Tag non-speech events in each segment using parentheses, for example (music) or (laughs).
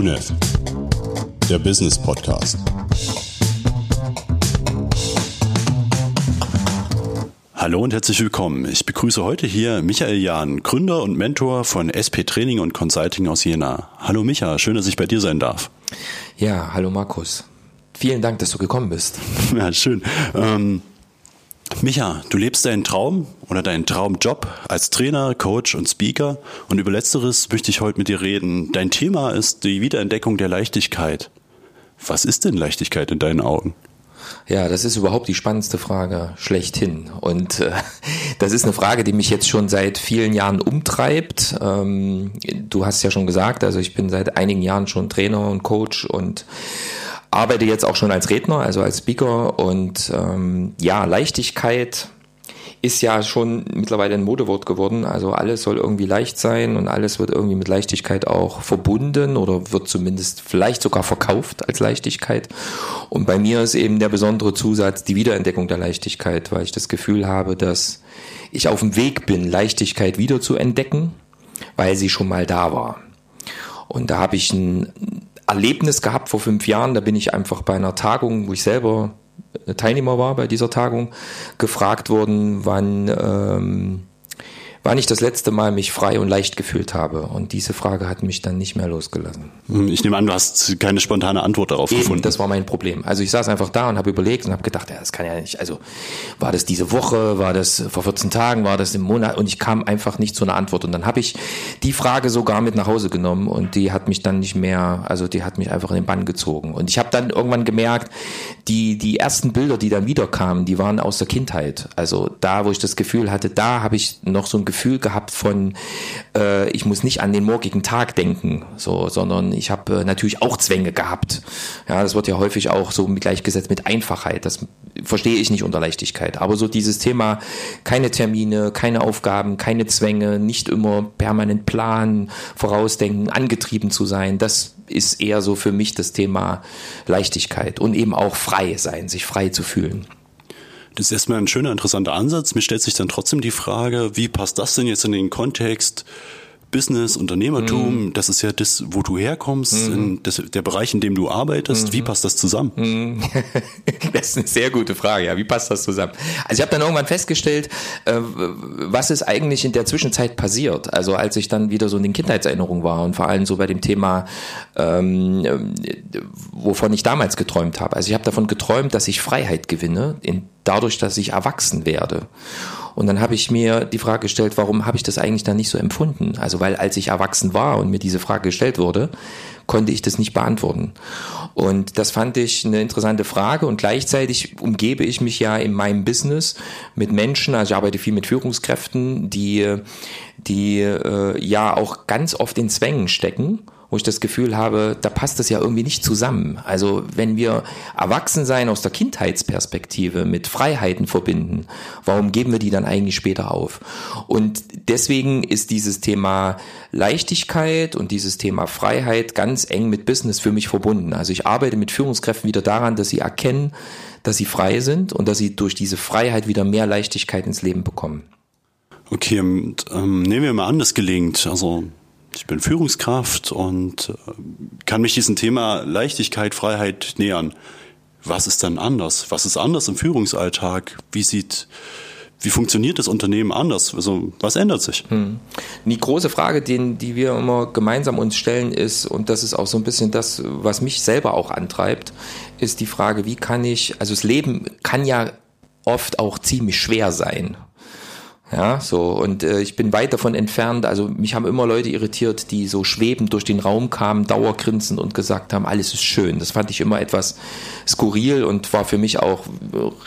DUNEV, der Business Podcast. Hallo und herzlich willkommen. Ich begrüße heute hier Michael Jahn, Gründer und Mentor von SP Training und Consulting aus Jena. Hallo Micha, schön, dass ich bei dir sein darf. Ja, hallo Markus. Vielen Dank, dass du gekommen bist. (laughs) Ja, schön. Ähm, Micha, du lebst deinen Traum oder deinen Traumjob als Trainer, Coach und Speaker und über letzteres möchte ich heute mit dir reden. Dein Thema ist die Wiederentdeckung der Leichtigkeit. Was ist denn Leichtigkeit in deinen Augen? Ja, das ist überhaupt die spannendste Frage schlechthin. Und äh, (laughs) das ist eine Frage, die mich jetzt schon seit vielen Jahren umtreibt. Ähm, du hast ja schon gesagt, also ich bin seit einigen Jahren schon Trainer und Coach und arbeite jetzt auch schon als Redner, also als Speaker. Und ähm, ja, Leichtigkeit ist ja schon mittlerweile ein Modewort geworden. Also alles soll irgendwie leicht sein und alles wird irgendwie mit Leichtigkeit auch verbunden oder wird zumindest vielleicht sogar verkauft als Leichtigkeit. Und bei mir ist eben der besondere Zusatz die Wiederentdeckung der Leichtigkeit, weil ich das Gefühl habe, dass ich auf dem Weg bin, Leichtigkeit wieder zu entdecken, weil sie schon mal da war. Und da habe ich ein Erlebnis gehabt vor fünf Jahren. Da bin ich einfach bei einer Tagung, wo ich selber Teilnehmer war bei dieser Tagung, gefragt worden, wann ähm, wann ich das letzte Mal mich frei und leicht gefühlt habe. Und diese Frage hat mich dann nicht mehr losgelassen. Hm, ich nehme an, du hast keine spontane Antwort darauf Eben, gefunden. Das war mein Problem. Also ich saß einfach da und habe überlegt und habe gedacht, ja, das kann ja nicht. Also war das diese Woche, war das vor 14 Tagen, war das im Monat? Und ich kam einfach nicht zu einer Antwort. Und dann habe ich die Frage sogar mit nach Hause genommen und die hat mich dann nicht mehr, also die hat mich einfach in den Bann gezogen. Und ich habe dann irgendwann gemerkt, die, die ersten Bilder, die dann wiederkamen, die waren aus der Kindheit. Also da, wo ich das Gefühl hatte, da habe ich noch so ein Gefühl gehabt von, äh, ich muss nicht an den morgigen Tag denken, so, sondern ich habe äh, natürlich auch Zwänge gehabt. Ja, das wird ja häufig auch so gleichgesetzt mit Einfachheit. Das verstehe ich nicht unter Leichtigkeit. Aber so dieses Thema, keine Termine, keine Aufgaben, keine Zwänge, nicht immer permanent planen, vorausdenken, angetrieben zu sein, das ist eher so für mich das Thema Leichtigkeit und eben auch frei sein, sich frei zu fühlen. Ist erstmal ein schöner, interessanter Ansatz. Mir stellt sich dann trotzdem die Frage, wie passt das denn jetzt in den Kontext Business, Unternehmertum, mhm. das ist ja das, wo du herkommst, mhm. das, der Bereich, in dem du arbeitest. Mhm. Wie passt das zusammen? Mhm. (laughs) das ist eine sehr gute Frage, ja. Wie passt das zusammen? Also ich habe dann irgendwann festgestellt, äh, was ist eigentlich in der Zwischenzeit passiert. Also als ich dann wieder so in den Kindheitserinnerungen war und vor allem so bei dem Thema, ähm, wovon ich damals geträumt habe. Also ich habe davon geträumt, dass ich Freiheit gewinne, in, dadurch, dass ich erwachsen werde. Und dann habe ich mir die Frage gestellt, warum habe ich das eigentlich dann nicht so empfunden? Also weil als ich erwachsen war und mir diese Frage gestellt wurde, konnte ich das nicht beantworten. Und das fand ich eine interessante Frage und gleichzeitig umgebe ich mich ja in meinem Business mit Menschen, also ich arbeite viel mit Führungskräften, die, die äh, ja auch ganz oft in Zwängen stecken wo ich das Gefühl habe, da passt das ja irgendwie nicht zusammen. Also wenn wir Erwachsensein aus der Kindheitsperspektive mit Freiheiten verbinden, warum geben wir die dann eigentlich später auf? Und deswegen ist dieses Thema Leichtigkeit und dieses Thema Freiheit ganz eng mit Business für mich verbunden. Also ich arbeite mit Führungskräften wieder daran, dass sie erkennen, dass sie frei sind und dass sie durch diese Freiheit wieder mehr Leichtigkeit ins Leben bekommen. Okay, und, ähm, nehmen wir mal an, das gelingt. Also ich bin Führungskraft und äh, kann mich diesem Thema Leichtigkeit, Freiheit nähern. Was ist dann anders? Was ist anders im Führungsalltag? Wie sieht, wie funktioniert das Unternehmen anders? Also, was ändert sich? Hm. Die große Frage, die, die wir immer gemeinsam uns stellen, ist, und das ist auch so ein bisschen das, was mich selber auch antreibt, ist die Frage, wie kann ich, also das Leben kann ja oft auch ziemlich schwer sein. Ja, so und äh, ich bin weit davon entfernt. Also mich haben immer Leute irritiert, die so schwebend durch den Raum kamen, dauergrinsend und gesagt haben, alles ist schön. Das fand ich immer etwas skurril und war für mich auch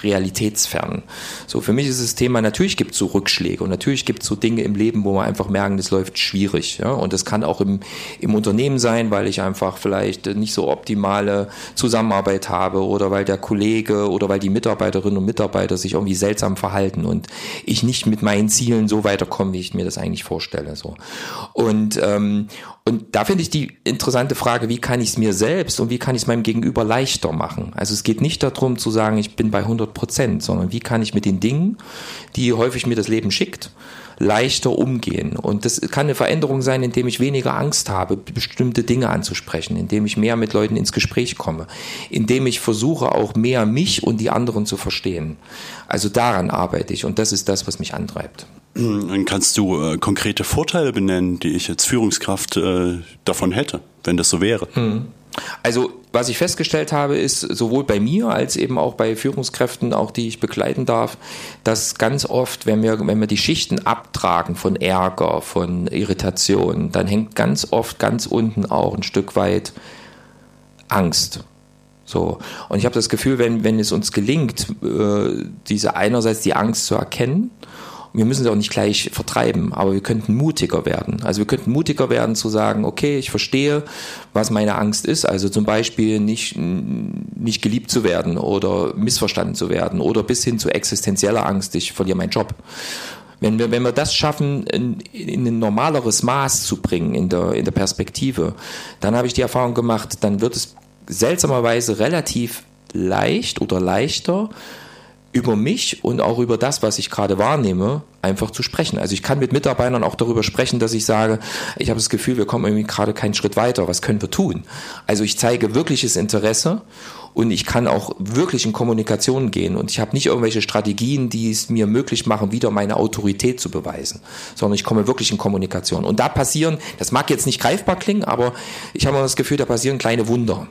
realitätsfern. So für mich ist das Thema natürlich gibt es so Rückschläge und natürlich gibt es so Dinge im Leben, wo man einfach merken, das läuft schwierig. Ja, und das kann auch im im Unternehmen sein, weil ich einfach vielleicht nicht so optimale Zusammenarbeit habe oder weil der Kollege oder weil die Mitarbeiterinnen und Mitarbeiter sich irgendwie seltsam verhalten und ich nicht mit meinem meinen Zielen so weiterkommen, wie ich mir das eigentlich vorstelle. So. Und, ähm, und da finde ich die interessante Frage, wie kann ich es mir selbst und wie kann ich es meinem Gegenüber leichter machen? Also es geht nicht darum zu sagen, ich bin bei 100 Prozent, sondern wie kann ich mit den Dingen, die häufig mir das Leben schickt, leichter umgehen. Und das kann eine Veränderung sein, indem ich weniger Angst habe, bestimmte Dinge anzusprechen, indem ich mehr mit Leuten ins Gespräch komme, indem ich versuche, auch mehr mich und die anderen zu verstehen. Also daran arbeite ich und das ist das, was mich antreibt. Dann kannst du äh, konkrete Vorteile benennen, die ich als Führungskraft äh, davon hätte, wenn das so wäre. Hm. Also was ich festgestellt habe, ist sowohl bei mir als eben auch bei Führungskräften, auch die ich begleiten darf, dass ganz oft, wenn wir, wenn wir die Schichten abtragen von Ärger, von Irritation, dann hängt ganz oft ganz unten auch ein Stück weit Angst. So. Und ich habe das Gefühl, wenn, wenn es uns gelingt, äh, diese einerseits die Angst zu erkennen wir müssen sie auch nicht gleich vertreiben, aber wir könnten mutiger werden. Also wir könnten mutiger werden zu sagen, okay, ich verstehe, was meine Angst ist. Also zum Beispiel nicht, nicht geliebt zu werden oder missverstanden zu werden oder bis hin zu existenzieller Angst, ich verliere meinen Job. Wenn wir, wenn wir das schaffen, in, in ein normaleres Maß zu bringen in der, in der Perspektive, dann habe ich die Erfahrung gemacht, dann wird es seltsamerweise relativ leicht oder leichter, über mich und auch über das, was ich gerade wahrnehme, einfach zu sprechen. Also ich kann mit Mitarbeitern auch darüber sprechen, dass ich sage, ich habe das Gefühl, wir kommen irgendwie gerade keinen Schritt weiter. Was können wir tun? Also ich zeige wirkliches Interesse und ich kann auch wirklich in Kommunikation gehen und ich habe nicht irgendwelche Strategien, die es mir möglich machen, wieder meine Autorität zu beweisen, sondern ich komme wirklich in Kommunikation. Und da passieren, das mag jetzt nicht greifbar klingen, aber ich habe das Gefühl, da passieren kleine Wunder.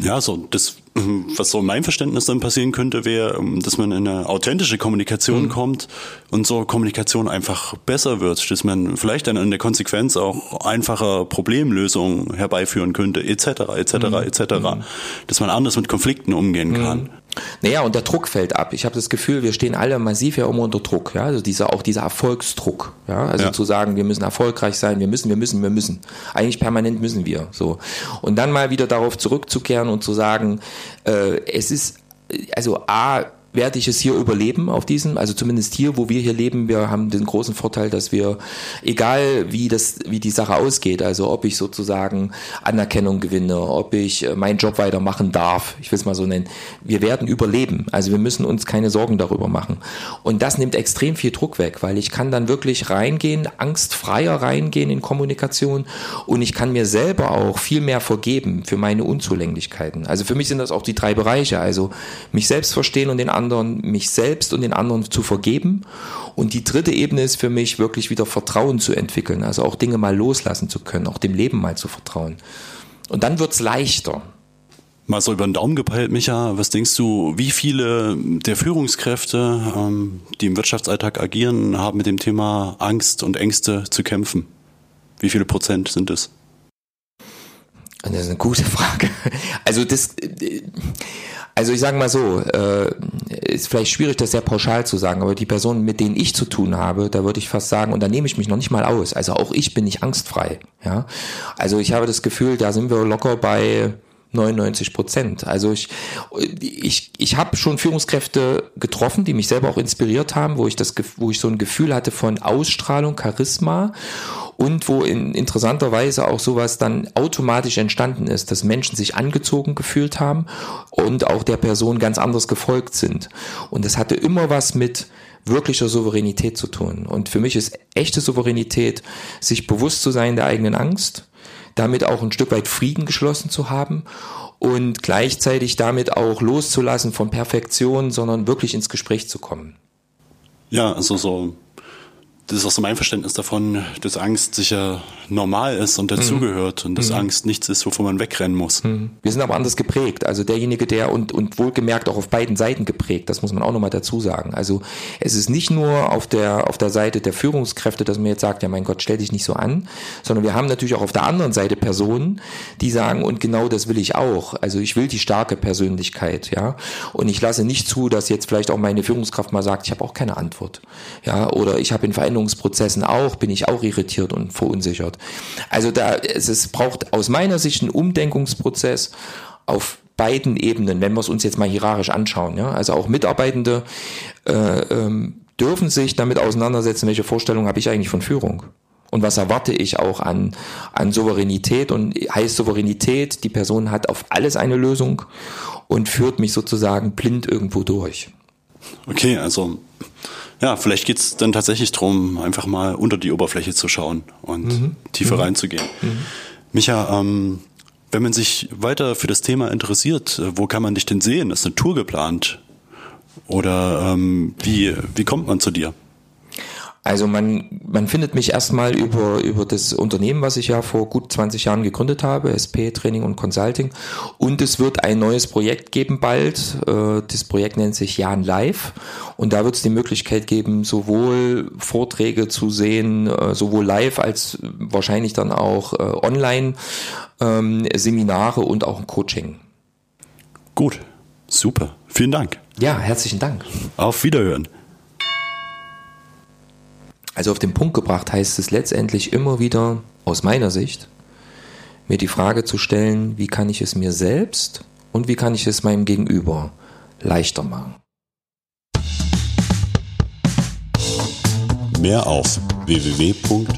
Ja, so das, (clears throat) was so mein Verständnis dann passieren könnte, wäre, ähm, dass man in eine authentische Kommunikation mhm. kommt und so Kommunikation einfach besser wird, dass man vielleicht dann in der Konsequenz auch einfacher Problemlösungen herbeiführen könnte, etc., etc., mhm. etc., dass man anders mit Konflikten umgehen kann. Naja, und der Druck fällt ab. Ich habe das Gefühl, wir stehen alle massiv ja immer unter Druck. Ja? Also dieser, auch dieser Erfolgsdruck. Ja? Also ja. zu sagen, wir müssen erfolgreich sein, wir müssen, wir müssen, wir müssen. Eigentlich permanent müssen wir. So. Und dann mal wieder darauf zurückzukehren und zu sagen, äh, es ist, also A, werde ich es hier überleben auf diesem, also zumindest hier, wo wir hier leben, wir haben den großen Vorteil, dass wir, egal wie das, wie die Sache ausgeht, also ob ich sozusagen Anerkennung gewinne, ob ich äh, meinen Job weitermachen darf, ich will es mal so nennen, wir werden überleben. Also wir müssen uns keine Sorgen darüber machen. Und das nimmt extrem viel Druck weg, weil ich kann dann wirklich reingehen, angstfreier reingehen in Kommunikation und ich kann mir selber auch viel mehr vergeben für meine Unzulänglichkeiten. Also für mich sind das auch die drei Bereiche, also mich selbst verstehen und den anderen, mich selbst und den anderen zu vergeben. Und die dritte Ebene ist für mich wirklich wieder Vertrauen zu entwickeln, also auch Dinge mal loslassen zu können, auch dem Leben mal zu vertrauen. Und dann wird's leichter. Mal so über den Daumen gepeilt, Micha, was denkst du, wie viele der Führungskräfte, ähm, die im Wirtschaftsalltag agieren, haben mit dem Thema Angst und Ängste zu kämpfen? Wie viele Prozent sind es? Das ist eine gute Frage. Also das, äh, also ich sage mal so, äh, ist vielleicht schwierig, das sehr pauschal zu sagen, aber die Personen, mit denen ich zu tun habe, da würde ich fast sagen, und da nehme ich mich noch nicht mal aus. Also auch ich bin nicht angstfrei. Ja, also ich habe das Gefühl, da sind wir locker bei 99 Prozent. Also ich, ich, ich habe schon Führungskräfte getroffen, die mich selber auch inspiriert haben, wo ich das, wo ich so ein Gefühl hatte von Ausstrahlung, Charisma und wo in interessanter Weise auch sowas dann automatisch entstanden ist, dass Menschen sich angezogen gefühlt haben und auch der Person ganz anders gefolgt sind. Und das hatte immer was mit wirklicher Souveränität zu tun. Und für mich ist echte Souveränität, sich bewusst zu sein der eigenen Angst, damit auch ein Stück weit Frieden geschlossen zu haben und gleichzeitig damit auch loszulassen von Perfektion, sondern wirklich ins Gespräch zu kommen. Ja, also so das ist auch so mein Verständnis davon, dass Angst sicher normal ist und dazugehört mhm. und dass mhm. Angst nichts ist, wovon man wegrennen muss. Mhm. Wir sind aber anders geprägt. Also derjenige, der und, und wohlgemerkt auch auf beiden Seiten geprägt, das muss man auch nochmal dazu sagen. Also es ist nicht nur auf der, auf der Seite der Führungskräfte, dass man jetzt sagt, ja mein Gott, stell dich nicht so an, sondern wir haben natürlich auch auf der anderen Seite Personen, die sagen, und genau das will ich auch. Also ich will die starke Persönlichkeit, ja. Und ich lasse nicht zu, dass jetzt vielleicht auch meine Führungskraft mal sagt, ich habe auch keine Antwort. Ja, oder ich habe in Veränderungen Verhandlungsprozessen auch, bin ich auch irritiert und verunsichert. Also da, es, es braucht aus meiner Sicht einen Umdenkungsprozess auf beiden Ebenen, wenn wir es uns jetzt mal hierarchisch anschauen. Ja? Also auch Mitarbeitende äh, ähm, dürfen sich damit auseinandersetzen, welche Vorstellung habe ich eigentlich von Führung. Und was erwarte ich auch an, an Souveränität? Und heißt Souveränität, die Person hat auf alles eine Lösung und führt mich sozusagen blind irgendwo durch. Okay, also ja, vielleicht geht's dann tatsächlich drum, einfach mal unter die Oberfläche zu schauen und mhm. tiefer mhm. reinzugehen. Mhm. Micha, ähm, wenn man sich weiter für das Thema interessiert, äh, wo kann man dich denn sehen? Ist eine Tour geplant? Oder ähm, wie, wie kommt man zu dir? Also man, man findet mich erstmal über, über das Unternehmen, was ich ja vor gut 20 Jahren gegründet habe, SP Training und Consulting. Und es wird ein neues Projekt geben bald. Äh, das Projekt nennt sich Jan Live. Und da wird es die Möglichkeit geben, sowohl Vorträge zu sehen, äh, sowohl live als wahrscheinlich dann auch äh, online, ähm, Seminare und auch ein Coaching. Gut, super. Vielen Dank. Ja, herzlichen Dank. Auf Wiederhören. Also auf den Punkt gebracht heißt es letztendlich immer wieder, aus meiner Sicht, mir die Frage zu stellen, wie kann ich es mir selbst und wie kann ich es meinem Gegenüber leichter machen. Mehr auf www.unef.de